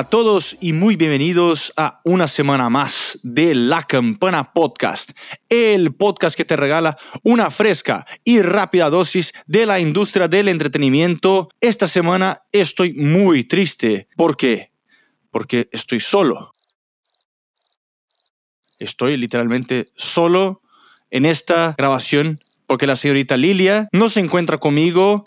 A todos y muy bienvenidos a una semana más de La Campana Podcast, el podcast que te regala una fresca y rápida dosis de la industria del entretenimiento. Esta semana estoy muy triste. ¿Por qué? Porque estoy solo. Estoy literalmente solo en esta grabación porque la señorita Lilia no se encuentra conmigo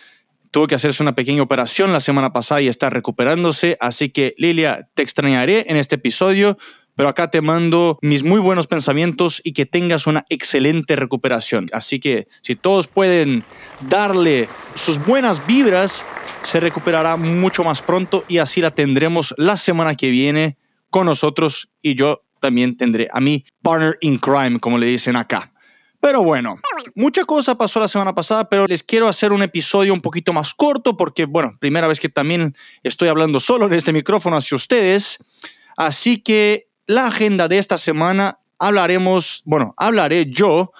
tuvo que hacerse una pequeña operación la semana pasada y está recuperándose. Así que, Lilia, te extrañaré en este episodio, pero acá te mando mis muy buenos pensamientos y que tengas una excelente recuperación. Así que, si todos pueden darle sus buenas vibras, se recuperará mucho más pronto y así la tendremos la semana que viene con nosotros y yo también tendré a mi partner in crime, como le dicen acá. Pero bueno, mucha cosa pasó la semana pasada, pero les quiero hacer un episodio un poquito más corto porque, bueno, primera vez que también estoy hablando solo en este micrófono hacia ustedes. Así que la agenda de esta semana hablaremos, bueno, hablaré yo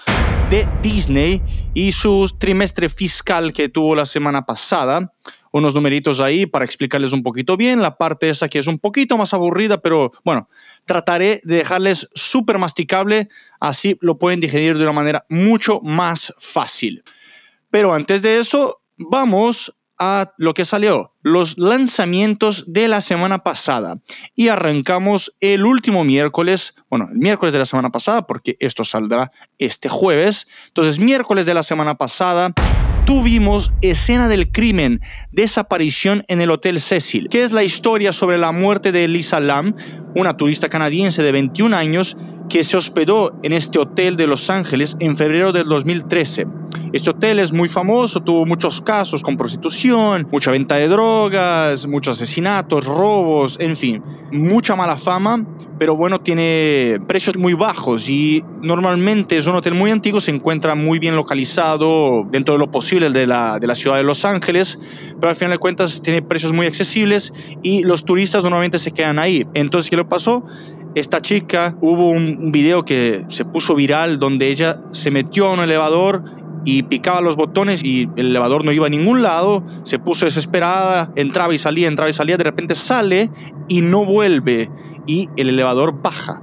de Disney y su trimestre fiscal que tuvo la semana pasada unos numeritos ahí para explicarles un poquito bien. La parte esa que es un poquito más aburrida, pero bueno, trataré de dejarles súper masticable, así lo pueden digerir de una manera mucho más fácil. Pero antes de eso, vamos a lo que salió, los lanzamientos de la semana pasada. Y arrancamos el último miércoles, bueno, el miércoles de la semana pasada, porque esto saldrá este jueves. Entonces, miércoles de la semana pasada tuvimos Escena del Crimen, Desaparición en el Hotel Cecil, que es la historia sobre la muerte de Lisa Lam, una turista canadiense de 21 años que se hospedó en este hotel de Los Ángeles en febrero del 2013. Este hotel es muy famoso, tuvo muchos casos con prostitución, mucha venta de drogas, muchos asesinatos, robos, en fin, mucha mala fama, pero bueno, tiene precios muy bajos y normalmente es un hotel muy antiguo, se encuentra muy bien localizado dentro de lo posible de la, de la ciudad de Los Ángeles, pero al final de cuentas tiene precios muy accesibles y los turistas normalmente se quedan ahí. Entonces, ¿qué le pasó? esta chica, hubo un video que se puso viral donde ella se metió a un elevador y picaba los botones y el elevador no iba a ningún lado, se puso desesperada, entraba y salía, entraba y salía, de repente sale y no vuelve y el elevador baja.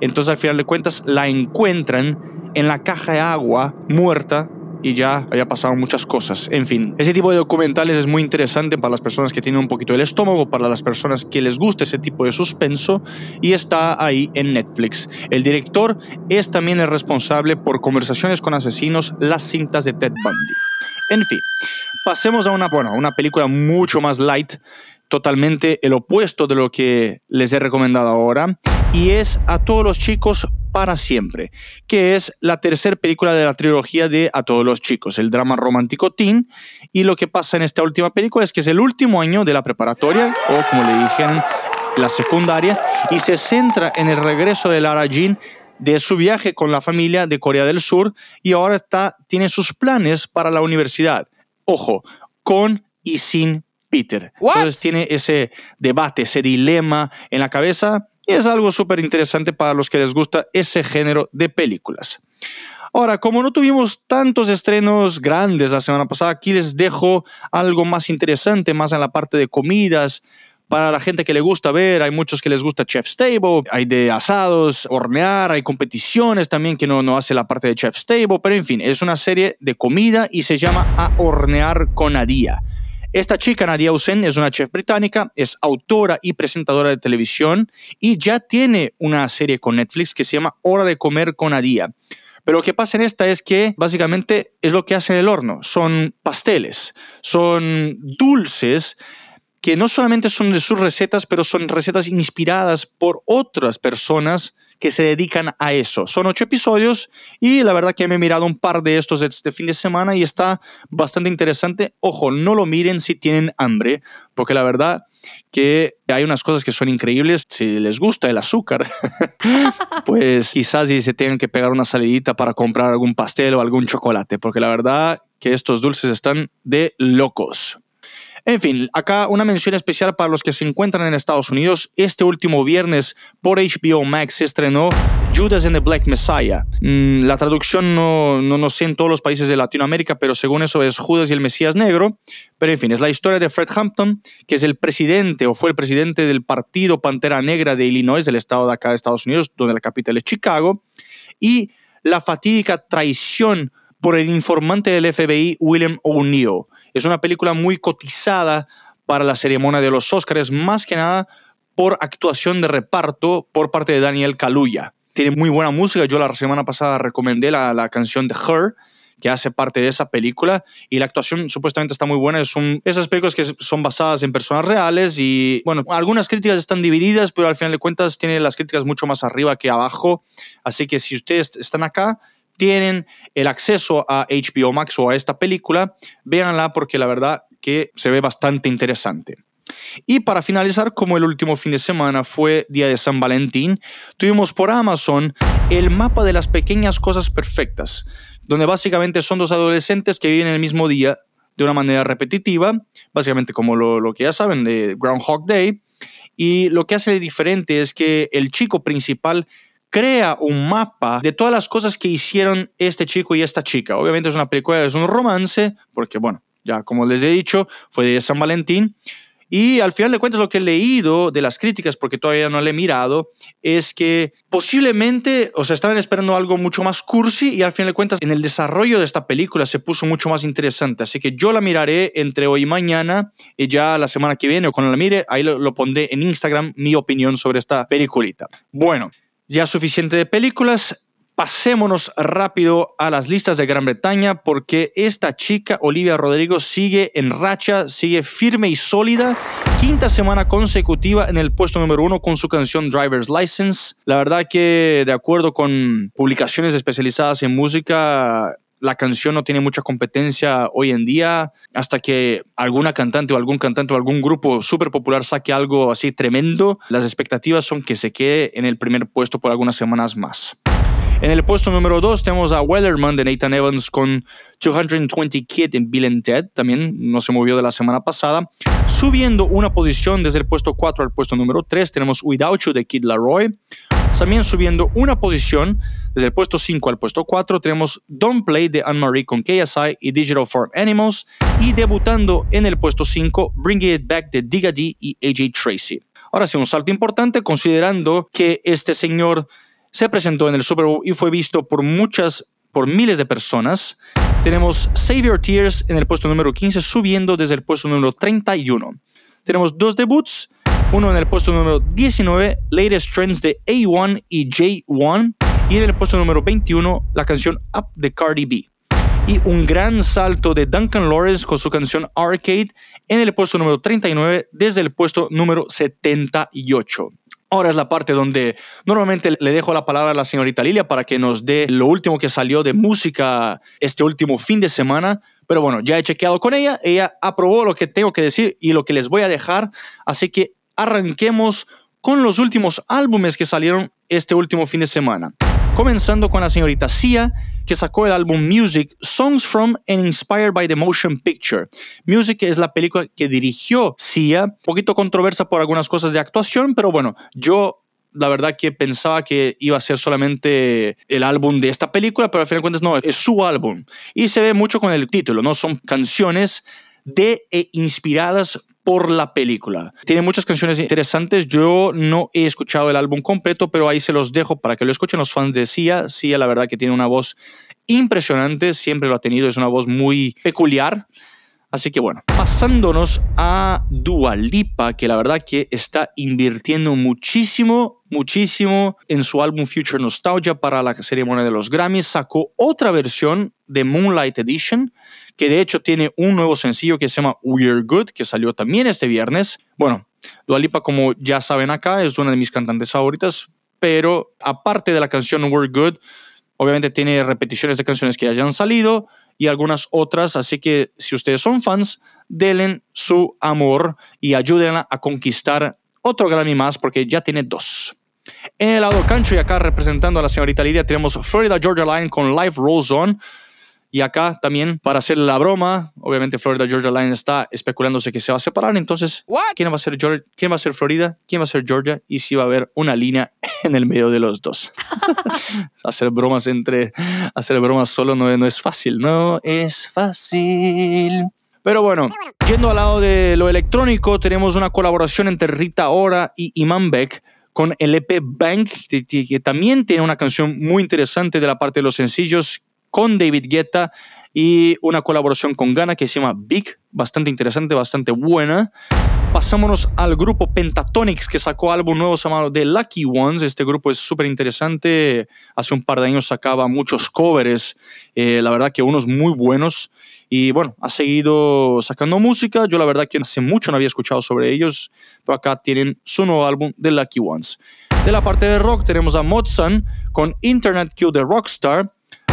Entonces al final de cuentas la encuentran en la caja de agua muerta y ya había pasado muchas cosas. En fin, ese tipo de documentales es muy interesante para las personas que tienen un poquito el estómago, para las personas que les gusta ese tipo de suspenso y está ahí en Netflix. El director es también el responsable por Conversaciones con Asesinos, las cintas de Ted Bundy. En fin, pasemos a una, bueno, una película mucho más light totalmente el opuesto de lo que les he recomendado ahora y es A todos los chicos para siempre, que es la tercera película de la trilogía de A todos los chicos, el drama romántico teen. Y lo que pasa en esta última película es que es el último año de la preparatoria, o como le dijeron, la secundaria, y se centra en el regreso de Lara Jean de su viaje con la familia de Corea del Sur y ahora está, tiene sus planes para la universidad. Ojo, con y sin Peter. Entonces tiene ese debate, ese dilema en la cabeza y es algo súper interesante para los que les gusta ese género de películas. Ahora, como no tuvimos tantos estrenos grandes la semana pasada, aquí les dejo algo más interesante, más en la parte de comidas. Para la gente que le gusta ver, hay muchos que les gusta Chef's Table, hay de asados, hornear, hay competiciones también que no, no hace la parte de Chef's Table, pero en fin, es una serie de comida y se llama A Hornear con Adia. Esta chica, Nadia Hussein, es una chef británica, es autora y presentadora de televisión y ya tiene una serie con Netflix que se llama Hora de comer con Nadia. Pero lo que pasa en esta es que básicamente es lo que hace en el horno. Son pasteles, son dulces que no solamente son de sus recetas, pero son recetas inspiradas por otras personas que se dedican a eso. Son ocho episodios y la verdad que me he mirado un par de estos este fin de semana y está bastante interesante. Ojo, no lo miren si tienen hambre, porque la verdad que hay unas cosas que son increíbles. Si les gusta el azúcar, pues quizás si se tengan que pegar una salidita para comprar algún pastel o algún chocolate, porque la verdad que estos dulces están de locos. En fin, acá una mención especial para los que se encuentran en Estados Unidos. Este último viernes por HBO Max se estrenó Judas and the Black Messiah. Mm, la traducción no, no, no sé en todos los países de Latinoamérica, pero según eso es Judas y el Mesías Negro. Pero en fin, es la historia de Fred Hampton, que es el presidente o fue el presidente del partido Pantera Negra de Illinois, del estado de acá de Estados Unidos, donde la capital es Chicago. Y la fatídica traición por el informante del FBI William O'Neill. Es una película muy cotizada para la ceremonia de los Oscars, más que nada por actuación de reparto por parte de Daniel Kaluuya tiene muy buena música. Yo la semana pasada recomendé la, la canción de Her, que hace parte de esa película y la actuación supuestamente está muy buena. Es esas películas que son basadas en personas reales y bueno, algunas críticas están divididas, pero al final de cuentas tiene las críticas mucho más arriba que abajo. Así que si ustedes están acá, tienen el acceso a HBO Max o a esta película, véanla porque la verdad que se ve bastante interesante. Y para finalizar, como el último fin de semana fue día de San Valentín, tuvimos por Amazon el mapa de las pequeñas cosas perfectas, donde básicamente son dos adolescentes que viven el mismo día de una manera repetitiva, básicamente como lo, que ya saben de Groundhog Day. Y lo que hace diferente es que el chico principal crea un mapa de todas las cosas que hicieron este chico y esta chica. Obviamente es una película, es un romance, porque bueno, ya como les he dicho, fue de San Valentín, y al final de cuentas lo que he leído de las críticas, porque todavía no le he mirado, es que posiblemente, o sea, estaban esperando algo mucho más cursi y al final de cuentas en el desarrollo de esta película se puso mucho más interesante. Así que yo la miraré entre hoy y mañana y ya la semana que viene o cuando la mire, ahí lo, lo pondré en Instagram mi opinión sobre esta peliculita. Bueno, ya suficiente de películas pasémonos rápido a las listas de Gran Bretaña porque esta chica, Olivia Rodrigo, sigue en racha, sigue firme y sólida. Quinta semana consecutiva en el puesto número uno con su canción Driver's License. La verdad que de acuerdo con publicaciones especializadas en música, la canción no tiene mucha competencia hoy en día hasta que alguna cantante o algún cantante o algún grupo súper popular saque algo así tremendo. Las expectativas son que se quede en el primer puesto por algunas semanas más. En el puesto número 2 tenemos a Wellerman de Nathan Evans con 220 Kid en Bill and Ted, también no se movió de la semana pasada. Subiendo una posición desde el puesto 4 al puesto número 3 tenemos Without You de Kid Laroi. También subiendo una posición desde el puesto 5 al puesto 4 tenemos Don't Play de Anne-Marie con KSI y Digital Farm Animals. Y debutando en el puesto 5 Bring It Back de Diga D y AJ Tracy. Ahora sí, un salto importante considerando que este señor se presentó en el Super Bowl y fue visto por muchas, por miles de personas. Tenemos Save Your Tears en el puesto número 15, subiendo desde el puesto número 31. Tenemos dos debuts, uno en el puesto número 19, Latest Trends de A1 y J1, y en el puesto número 21, la canción Up de Cardi B. Y un gran salto de Duncan Lawrence con su canción Arcade en el puesto número 39 desde el puesto número 78. Ahora es la parte donde normalmente le dejo la palabra a la señorita Lilia para que nos dé lo último que salió de música este último fin de semana. Pero bueno, ya he chequeado con ella, ella aprobó lo que tengo que decir y lo que les voy a dejar. Así que arranquemos con los últimos álbumes que salieron este último fin de semana comenzando con la señorita Sia, que sacó el álbum Music, Songs from and Inspired by the Motion Picture. Music es la película que dirigió Sia, un poquito controversa por algunas cosas de actuación, pero bueno, yo la verdad que pensaba que iba a ser solamente el álbum de esta película, pero al final de cuentas no, es su álbum. Y se ve mucho con el título, ¿no? Son canciones de e inspiradas por la película. Tiene muchas canciones interesantes. Yo no he escuchado el álbum completo, pero ahí se los dejo para que lo escuchen los fans de Sia. Sia, la verdad que tiene una voz impresionante, siempre lo ha tenido, es una voz muy peculiar. Así que bueno, pasándonos a Dua Lipa, que la verdad que está invirtiendo muchísimo, muchísimo en su álbum Future Nostalgia para la ceremonia de los Grammys. Sacó otra versión de Moonlight Edition, que de hecho tiene un nuevo sencillo que se llama We're Good, que salió también este viernes. Bueno, Dua Lipa, como ya saben acá, es una de mis cantantes favoritas, pero aparte de la canción We're Good, obviamente tiene repeticiones de canciones que hayan salido y algunas otras, así que si ustedes son fans, denle su amor y ayúdenla a conquistar otro Grammy más porque ya tiene dos. En el lado cancho y acá representando a la señorita Lidia tenemos Florida Georgia Line con Life Rolls On. Y acá también, para hacer la broma, obviamente Florida Georgia Line está especulándose que se va a separar. Entonces, ¿quién va a ser Georgia? ¿Quién va a ser Florida? ¿Quién va a ser Georgia? Y si va a haber una línea en el medio de los dos. hacer bromas entre, hacer bromas solo no, no es fácil, no es fácil. Pero bueno, yendo al lado de lo electrónico, tenemos una colaboración entre Rita Ora y Iman Beck con el EP Bank, que, también tiene una canción muy interesante de la parte de los sencillos con David Guetta y una colaboración con Ghana que se llama Big, bastante interesante, bastante buena. Pasámonos al grupo Pentatonix que sacó álbum nuevo llamado The Lucky Ones. Este grupo es súper interesante. Hace un par de años sacaba muchos covers, eh, la verdad que unos muy buenos. Y bueno, ha seguido sacando música. Yo la verdad que hace mucho no había escuchado sobre ellos, pero acá tienen su nuevo álbum The Lucky Ones. De la parte de rock tenemos a Modson con Internet Kill the Rockstar.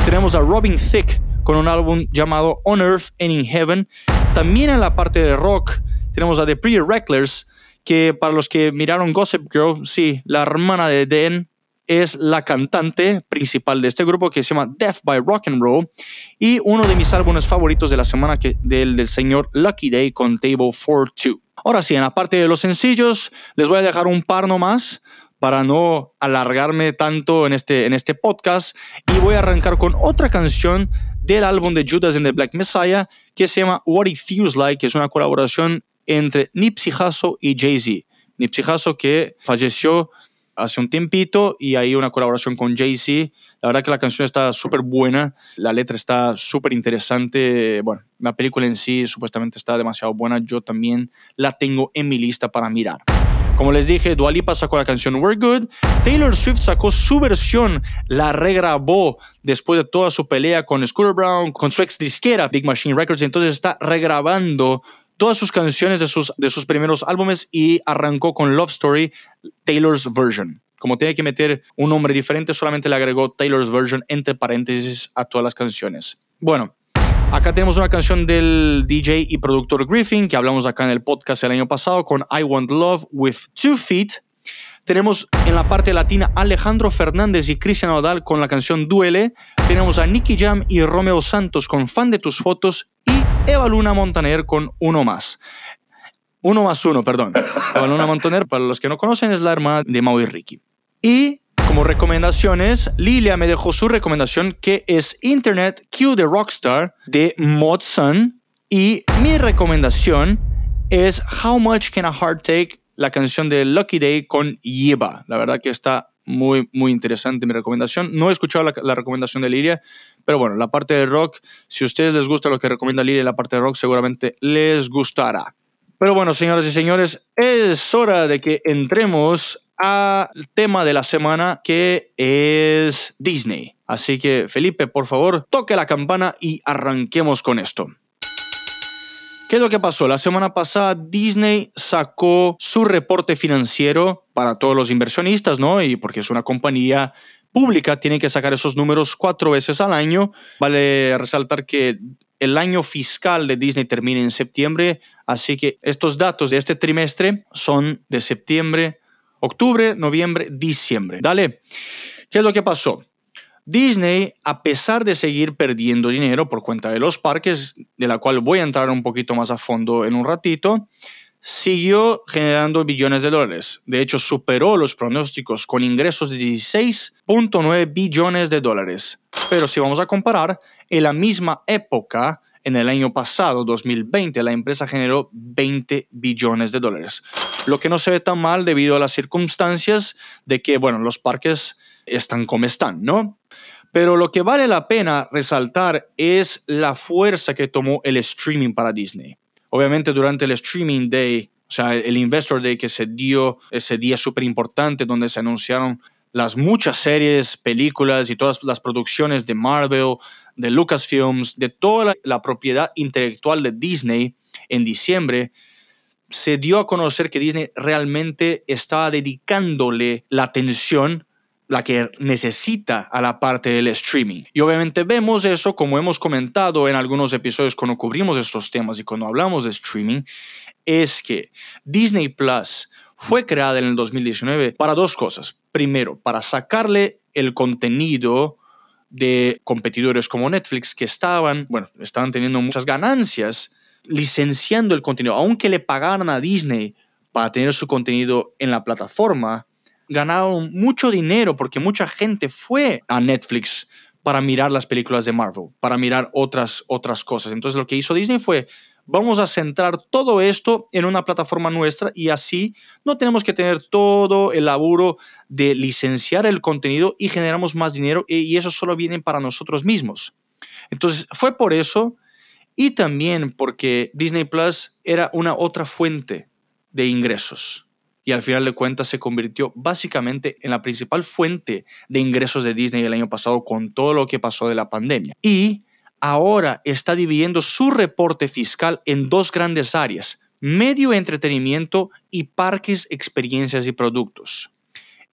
Tenemos a Robin Thicke con un álbum llamado On Earth and in Heaven. También en la parte de rock tenemos a The Pretty Reckless, que para los que miraron Gossip Girl, sí, la hermana de Den es la cantante principal de este grupo que se llama Death by Rock and Roll y uno de mis álbumes favoritos de la semana que, del, del señor Lucky Day con Table 4-2. Ahora sí, en la parte de los sencillos, les voy a dejar un par nomás para no alargarme tanto en este, en este podcast y voy a arrancar con otra canción del álbum de Judas and the Black Messiah que se llama What It Feels Like, que es una colaboración entre Nipsey Hussle y Jay-Z. Nipsey Hussle que falleció hace un tiempito y hay una colaboración con Jay-Z. La verdad que la canción está súper buena, la letra está súper interesante. Bueno, la película en sí supuestamente está demasiado buena. Yo también la tengo en mi lista para mirar. Como les dije, Dua Lipa sacó la canción We're Good. Taylor Swift sacó su versión, la regrabó después de toda su pelea con Scooter Brown, con su ex disquera Big Machine Records. Entonces está regrabando todas sus canciones de sus, de sus primeros álbumes y arrancó con Love Story, Taylor's Version. Como tiene que meter un nombre diferente, solamente le agregó Taylor's Version entre paréntesis a todas las canciones. Bueno, Acá tenemos una canción del DJ y productor Griffin, que hablamos acá en el podcast el año pasado, con I Want Love with Two Feet. Tenemos en la parte latina Alejandro Fernández y Cristian Odal con la canción Duele. Tenemos a Nicky Jam y Romeo Santos con Fan de tus fotos. Y Eva Luna Montaner con Uno Más. Uno más uno, perdón. Eva Luna Montaner, para los que no conocen, es la hermana de Mau y Ricky. Y como recomendaciones, Lilia me dejó su recomendación que es Internet Q the Rockstar de Mod. Y mi recomendación es How Much Can a Heart Take, la canción de Lucky Day con Yeba. La verdad que está muy, muy interesante mi recomendación. No he escuchado la, recomendación de Lilia, pero bueno, la parte de rock, si a ustedes les gusta lo que recomienda Lilia, la parte de rock seguramente les gustará. Pero bueno, señoras y señores, es hora de que entremos al tema de la semana que es Disney. Así que Felipe, por favor, toque la campana y arranquemos con esto. ¿Qué es lo que pasó? La semana pasada Disney sacó su reporte financiero para todos los inversionistas, ¿no? Y porque es una compañía pública, tiene que sacar esos números cuatro veces al año. Vale resaltar que el año fiscal de Disney termina en septiembre, así que estos datos de este trimestre son de septiembre octubre, noviembre, diciembre. Dale. ¿Qué es lo que pasó? Disney, a pesar de seguir perdiendo dinero por cuenta de los parques, de la cual voy a entrar un poquito más a fondo en un ratito, siguió generando billones de dólares. De hecho, superó los pronósticos con ingresos de 16.9 billones de dólares. Pero si vamos a comparar, en la misma época, en el año pasado, 2020, la empresa generó 20 billones de dólares. Lo que no se ve tan mal debido a las circunstancias de que, bueno, los parques están como están, ¿no? Pero lo que vale la pena resaltar es la fuerza que tomó el streaming para Disney. Obviamente durante el streaming day, o sea, el Investor Day que se dio ese día súper importante donde se anunciaron las muchas series, películas y todas las producciones de Marvel, de Lucasfilms, de toda la, propiedad intelectual de Disney en diciembre, se dio a conocer que Disney realmente estaba dedicándole la atención la que necesita a la parte del streaming. Y obviamente vemos eso, como hemos comentado en algunos episodios cuando cubrimos estos temas y cuando hablamos de streaming, es que Disney Plus fue creada en el 2019 para dos cosas. Primero, para sacarle el contenido de competidores como Netflix que estaban, bueno, estaban teniendo muchas ganancias licenciando el contenido, aunque le pagaran a Disney para tener su contenido en la plataforma, ganaron mucho dinero porque mucha gente fue a Netflix para mirar las películas de Marvel, para mirar otras, otras cosas. Entonces lo que hizo Disney fue, vamos a centrar todo esto en una plataforma nuestra y así no tenemos que tener todo el laburo de licenciar el contenido y generamos más dinero y eso solo viene para nosotros mismos. Entonces fue por eso y también porque Disney Plus era una otra fuente de ingresos y al final de cuentas se convirtió básicamente en la principal fuente de ingresos de Disney el año pasado con todo lo que pasó de la pandemia. Y ahora está dividiendo su reporte fiscal en dos grandes áreas, medio entretenimiento y parques, experiencias y productos.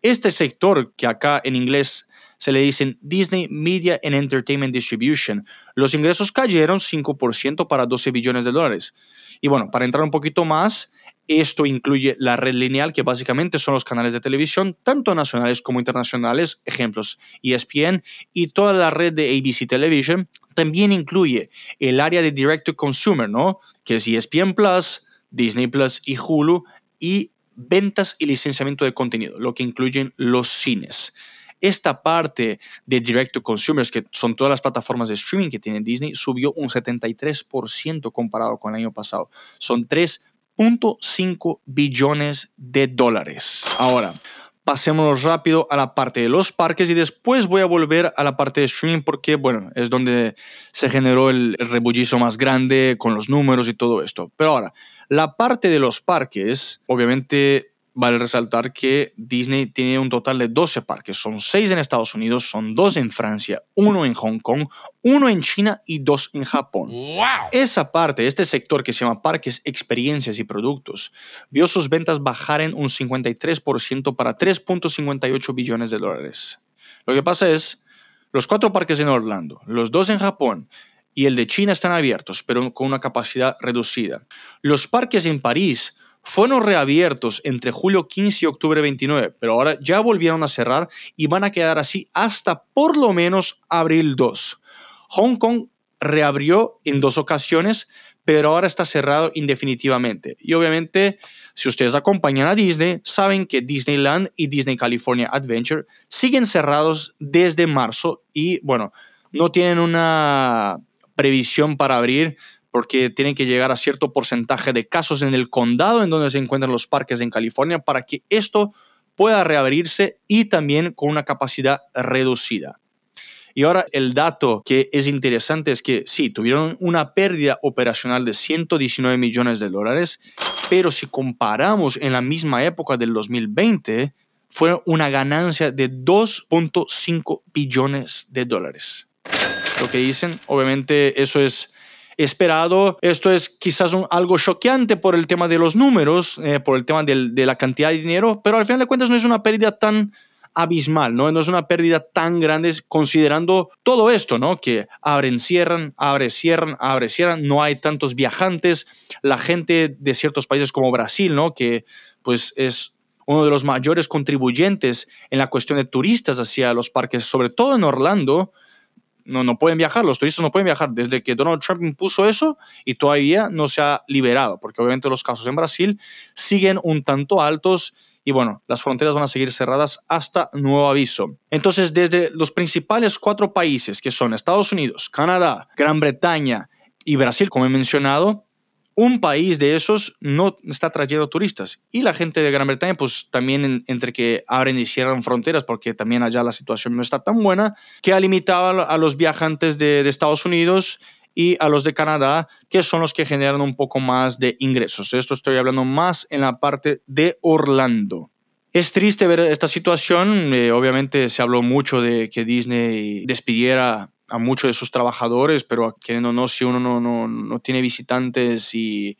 Este sector, que acá en inglés se le dicen Disney Media and Entertainment Distribution, los ingresos cayeron 5% para 12 billones de dólares. Y bueno, para entrar un poquito más, esto incluye la red lineal, que básicamente son los canales de televisión, tanto nacionales como internacionales, ejemplos ESPN y toda la red de ABC Television. También incluye el área de direct to consumer, ¿no? Que es ESPN Plus, Disney Plus y Hulu y ventas y licenciamiento de contenido, lo que incluyen los cines esta parte de direct to consumers, que son todas las plataformas de streaming que tiene Disney, subió un 73% comparado con el año pasado. Son 3 1.5 billones de dólares. Ahora, pasémonos rápido a la parte de los parques y después voy a volver a la parte de streaming porque, bueno, es donde se generó el rebullizo más grande con los números y todo esto. Pero ahora, la parte de los parques, obviamente Vale resaltar que Disney tiene un total de 12 parques. Son 6 en Estados Unidos, son 2 en Francia, 1 en Hong Kong, 1 en China y 2 en Japón. Esa parte, este sector que se llama parques, experiencias y productos, vio sus ventas bajar en un 53% para 3.58 billones de dólares. Lo que pasa es, los cuatro parques en Orlando, los dos en Japón y el de China están abiertos, pero con una capacidad reducida. Los parques en París fueron reabiertos entre julio 15 y octubre 29, pero ahora ya volvieron a cerrar y van a quedar así hasta por lo menos abril 2. Hong Kong reabrió en dos ocasiones, pero ahora está cerrado indefinitivamente. Y obviamente, si ustedes acompañan a Disney, saben que Disneyland y Disney California Adventure siguen cerrados desde marzo y bueno, no tienen una previsión para abrir porque tienen que llegar a cierto porcentaje de casos en el condado en donde se encuentran los parques en California para que esto pueda reabrirse y también con una capacidad reducida. Y ahora el dato que es interesante es que sí, tuvieron una pérdida operacional de 119 millones de dólares, pero si comparamos en la misma época del 2020, fue una ganancia de 2.5 billones de dólares. Lo que dicen, obviamente eso es esperado. Esto es quizás algo choqueante por el tema de los números, eh, por el tema de la cantidad de dinero, pero al final de cuentas no es una pérdida tan abismal, ¿no? No es una pérdida tan grande considerando todo esto, ¿no? Que abren, cierran, abren, cierran, abren, cierran, no hay tantos viajantes, la gente de ciertos países como Brasil, ¿no? Que pues es uno de los mayores contribuyentes en la cuestión de turistas hacia los parques, sobre todo en Orlando, no, no pueden viajar, los turistas no pueden viajar desde que Donald Trump impuso eso y todavía no se ha liberado, porque obviamente los casos en Brasil siguen un tanto altos y bueno, las fronteras van a seguir cerradas hasta nuevo aviso. Entonces, desde los principales cuatro países que son Estados Unidos, Canadá, Gran Bretaña y Brasil, como he mencionado, un país de esos no está trayendo turistas. Y la gente de Gran Bretaña, pues también entre que abren y cierran fronteras, porque también allá la situación no está tan buena, que ha limitado a los viajantes de, Estados Unidos y a los de Canadá, que son los que generan un poco más de ingresos. Esto estoy hablando más en la parte de Orlando. Es triste ver esta situación. Eh, obviamente se habló mucho de que Disney despidiera a muchos de sus trabajadores, pero queriendo o no, si uno no, no, no tiene visitantes y,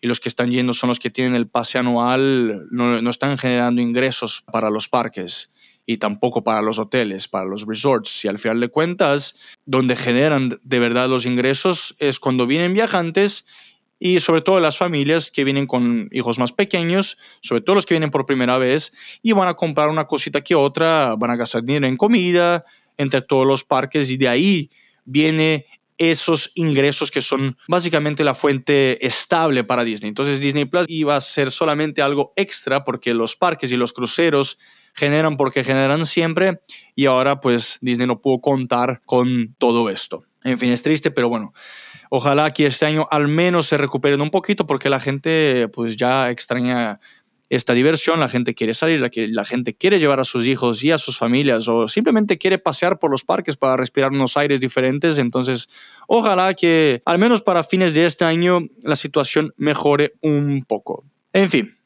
y, los que están yendo son los que tienen el pase anual, no, no, están generando ingresos para los parques y tampoco para los hoteles, para los resorts. Y al final de cuentas, donde generan de verdad los ingresos es cuando vienen viajantes y sobre todo las familias que vienen con hijos más pequeños, sobre todo los que vienen por primera vez y van a comprar una cosita que otra, van a gastar dinero en comida, entre todos los parques y de ahí viene esos ingresos que son básicamente la fuente estable para Disney. Entonces Disney Plus iba a ser solamente algo extra porque los parques y los cruceros generan porque generan siempre y ahora pues Disney no pudo contar con todo esto. En fin, es triste, pero bueno, ojalá que este año al menos se recuperen un poquito porque la gente pues ya extraña esta diversión, la gente quiere salir, la, la gente quiere llevar a sus hijos y a sus familias o simplemente quiere pasear por los parques para respirar unos aires diferentes. Entonces, ojalá que al menos para fines de este año la situación mejore un poco. En fin,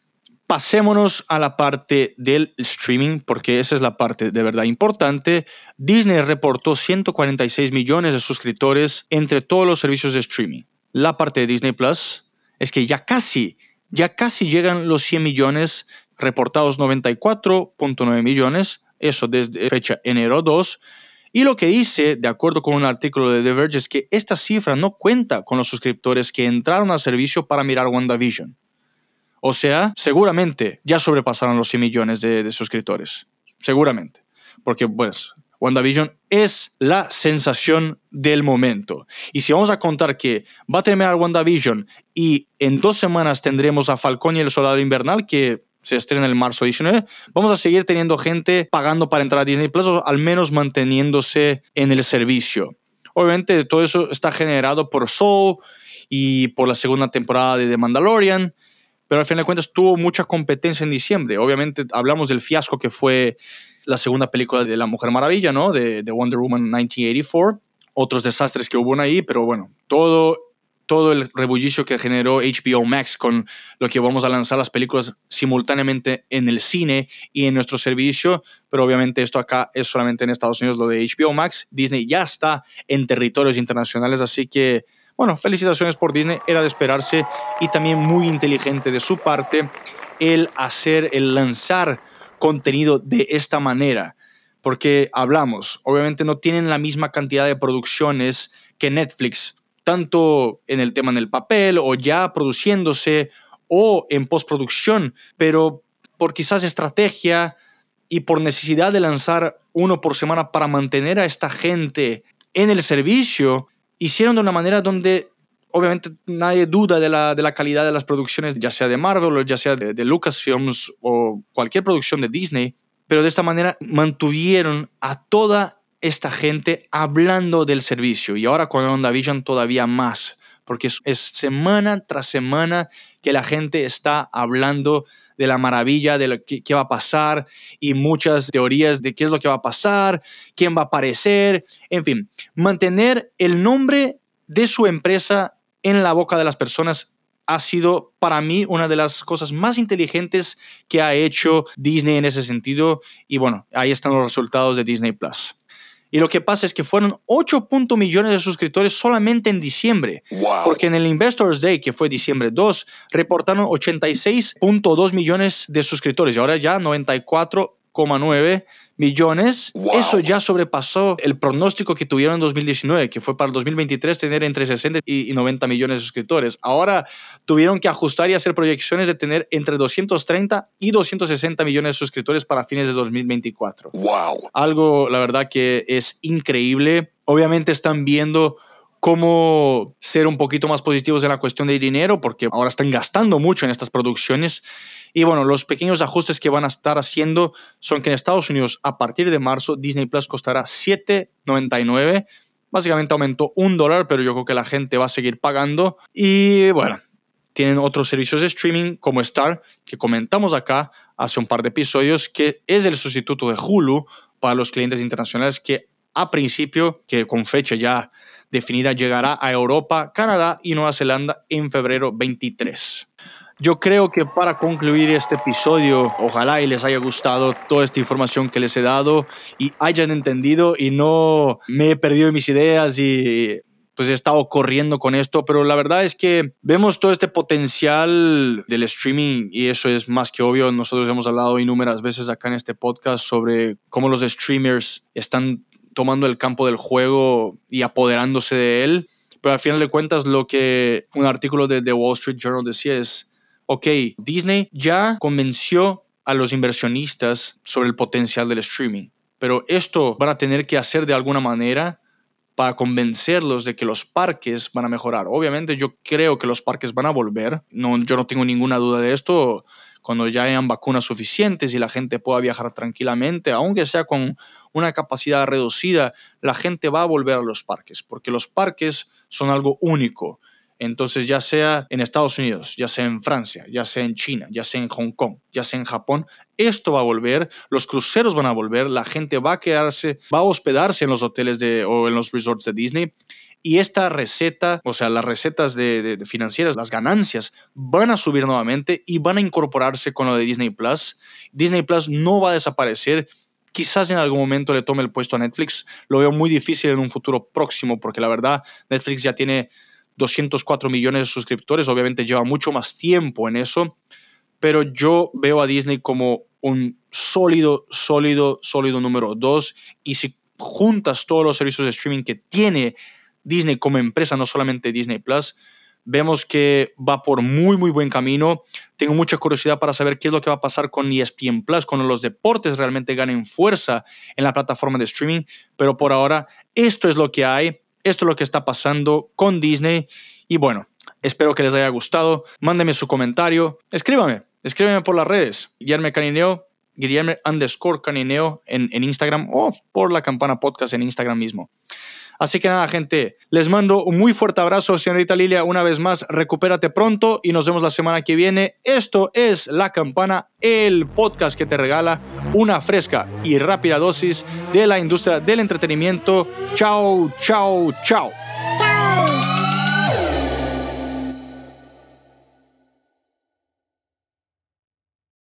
pasémonos a la parte del streaming, porque esa es la parte de verdad importante. Disney reportó 146 millones de suscriptores entre todos los servicios de streaming. La parte de Disney Plus es que ya casi ya casi llegan los 100 millones, reportados 94.9 millones, eso desde fecha enero 2. Y lo que hice, de acuerdo con un artículo de The Verge, es que esta cifra no cuenta con los suscriptores que entraron al servicio para mirar WandaVision. O sea, seguramente ya sobrepasaron los 100 millones de, de suscriptores. Seguramente. Porque, pues, WandaVision es la sensación del momento. Y si vamos a contar que va a terminar WandaVision y en dos semanas tendremos a Falcón y el Soldado Invernal, que se estrena el marzo 19, vamos a seguir teniendo gente pagando para entrar a Disney Plus o al menos manteniéndose en el servicio. Obviamente todo eso está generado por Soul y por la segunda temporada de The Mandalorian, pero al final de cuentas tuvo mucha competencia en diciembre. Obviamente hablamos del fiasco que fue la segunda película de La Mujer Maravilla, ¿no? De, Wonder Woman 1984. Otros desastres que hubo ahí, pero bueno, todo, todo el rebullicio que generó HBO Max con lo que vamos a lanzar las películas simultáneamente en el cine y en nuestro servicio, pero obviamente esto acá es solamente en Estados Unidos lo de HBO Max. Disney ya está en territorios internacionales, así que bueno, felicitaciones por Disney, era de esperarse y también muy inteligente de su parte el hacer, el lanzar contenido de esta manera. Porque hablamos, obviamente no tienen la misma cantidad de producciones que Netflix, tanto en el tema del papel o ya produciéndose o en postproducción, pero por quizás estrategia y por necesidad de lanzar uno por semana para mantener a esta gente en el servicio, hicieron de una manera donde obviamente nadie duda de la, de la, calidad de las producciones, ya sea de Marvel o ya sea de, de, Lucasfilms o cualquier producción de Disney, pero de esta manera mantuvieron a toda esta gente hablando del servicio. Y ahora con WandaVision todavía más, porque es, semana tras semana que la gente está hablando de la maravilla de lo que, qué va a pasar y muchas teorías de qué es lo que va a pasar, quién va a aparecer, en fin, mantener el nombre de su empresa en la boca de las personas ha sido para mí una de las cosas más inteligentes que ha hecho Disney en ese sentido. Y bueno, ahí están los resultados de Disney Plus. Y lo que pasa es que fueron 8 millones de suscriptores solamente en diciembre. Porque en el Investors Day, que fue diciembre 2, reportaron 86.2 millones de suscriptores. Y ahora ya 94,9 millones. Eso ya sobrepasó el pronóstico que tuvieron en 2019, que fue para el 2023 tener entre 60 y 90 millones de suscriptores. Ahora tuvieron que ajustar y hacer proyecciones de tener entre 230 y 260 millones de suscriptores para fines de 2024. Wow. Algo, la verdad, que es increíble. Obviamente están viendo cómo ser un poquito más positivos en la cuestión de dinero, porque ahora están gastando mucho en estas producciones y bueno, los pequeños ajustes que van a estar haciendo son que en Estados Unidos a partir de marzo Disney Plus costará 7.99. Básicamente aumentó un dólar, pero yo creo que la gente va a seguir pagando. Y bueno, tienen otros servicios de streaming como Star, que comentamos acá hace un par de episodios, que es el sustituto de Hulu para los clientes internacionales que a principio, que con fecha ya definida, llegará a Europa, Canadá y Nueva Zelanda en febrero 23. Yo creo que para concluir este episodio, ojalá y les haya gustado toda esta información que les he dado y hayan entendido y no me he perdido mis ideas y pues he estado corriendo con esto, pero la verdad es que vemos todo este potencial del streaming y eso es más que obvio. Nosotros hemos hablado innumerables veces acá en este podcast sobre cómo los streamers están tomando el campo del juego y apoderándose de él. Pero al final de cuentas, lo que un artículo de The Wall Street Journal decía es, ok, Disney ya convenció a los inversionistas sobre el potencial del streaming. pero esto van a tener que hacer de alguna manera para convencerlos de que los parques van a mejorar. Obviamente yo creo que los parques van a volver, no, yo no tengo ninguna duda de esto, cuando ya hayan vacunas suficientes y la gente pueda viajar tranquilamente, aunque sea con una capacidad reducida, la gente va a volver a los parques, porque los parques son algo único. Entonces, ya sea en Estados Unidos, ya sea en Francia, ya sea en China, ya sea en Hong Kong, ya sea en Japón, esto va a volver, los cruceros van a volver, la gente va a quedarse, va a hospedarse en los hoteles de, o en los resorts de Disney. Y esta receta, o sea, las recetas de, financieras, las ganancias, van a subir nuevamente y van a incorporarse con lo de Disney Plus. Disney Plus no va a desaparecer. Quizás en algún momento le tome el puesto a Netflix. Lo veo muy difícil en un futuro próximo porque la verdad Netflix ya tiene 204 millones de suscriptores, obviamente lleva mucho más tiempo en eso, pero yo veo a Disney como un sólido, sólido, sólido número dos y si juntas todos los servicios de streaming que tiene Disney como empresa, no solamente Disney Plus, vemos que va por muy, muy buen camino. Tengo mucha curiosidad para saber qué es lo que va a pasar con ESPN Plus, cuando los deportes realmente ganen fuerza en la plataforma de streaming, pero por ahora esto es lo que hay. Esto es lo que está pasando con Disney. Y bueno, espero que les haya gustado. Mándenme su comentario. Escríbame. Escríbeme por las redes. Guillermo Canineo, Guillermo underscore Canineo en, en Instagram o por la campana podcast en Instagram mismo. Así que nada, gente, les mando un muy fuerte abrazo, señorita Lilia, una vez más, recupérate pronto y nos vemos la semana que viene. Esto es La Campana, el podcast que te regala una fresca y rápida dosis de la industria del entretenimiento. Chao, chao, chao.